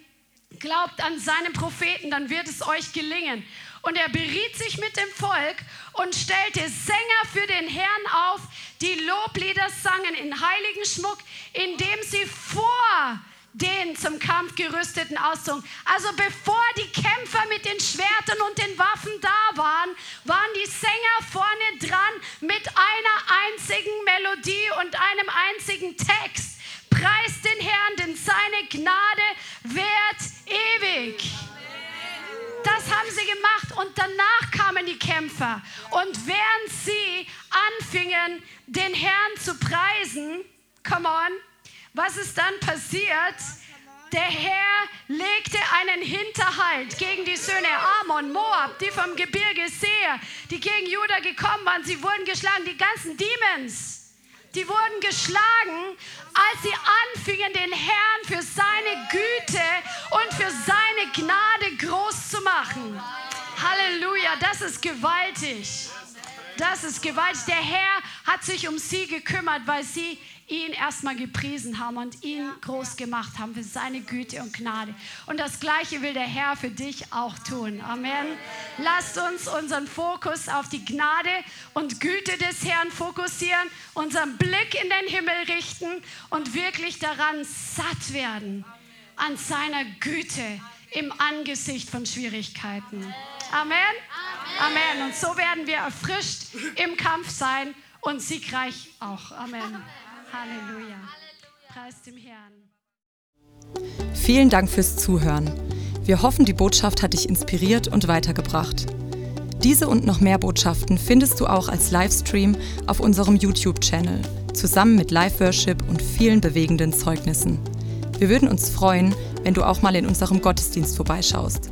Glaubt an seinen Propheten, dann wird es euch gelingen. Und er beriet sich mit dem Volk und stellte Sänger für den Herrn auf, die Loblieder sangen in heiligen Schmuck, indem sie vor den zum Kampf gerüsteten auszogen. Also bevor die Kämpfer mit den Schwertern und den Waffen da waren, waren die Sänger vorne dran mit einer einzigen Melodie und einem einzigen Text. Preist den Herrn, denn seine Gnade währt ewig. Das haben sie gemacht und danach kamen die Kämpfer. Und während sie anfingen, den Herrn zu preisen, come on, was ist dann passiert? Der Herr legte einen Hinterhalt gegen die Söhne Ammon, Moab, die vom Gebirge Seir, die gegen Juda gekommen waren. Sie wurden geschlagen, die ganzen Demons. Die wurden geschlagen, als sie anfingen, den Herrn für seine Güte und für seine Gnade groß zu machen. Halleluja, das ist gewaltig. Das ist gewaltig. Der Herr hat sich um sie gekümmert, weil sie ihn erstmal gepriesen haben und ihn groß gemacht haben für seine Güte und Gnade. Und das Gleiche will der Herr für dich auch tun. Amen. Lasst uns unseren Fokus auf die Gnade und Güte des Herrn fokussieren, unseren Blick in den Himmel richten und wirklich daran satt werden, an seiner Güte im Angesicht von Schwierigkeiten. Amen. Amen. Und so werden wir erfrischt im Kampf sein und siegreich auch. Amen. Halleluja. Preis dem Herrn. Vielen Dank fürs Zuhören. Wir hoffen, die Botschaft hat dich inspiriert und weitergebracht. Diese und noch mehr Botschaften findest du auch als Livestream auf unserem YouTube-Channel, zusammen mit Live-Worship und vielen bewegenden Zeugnissen. Wir würden uns freuen, wenn du auch mal in unserem Gottesdienst vorbeischaust.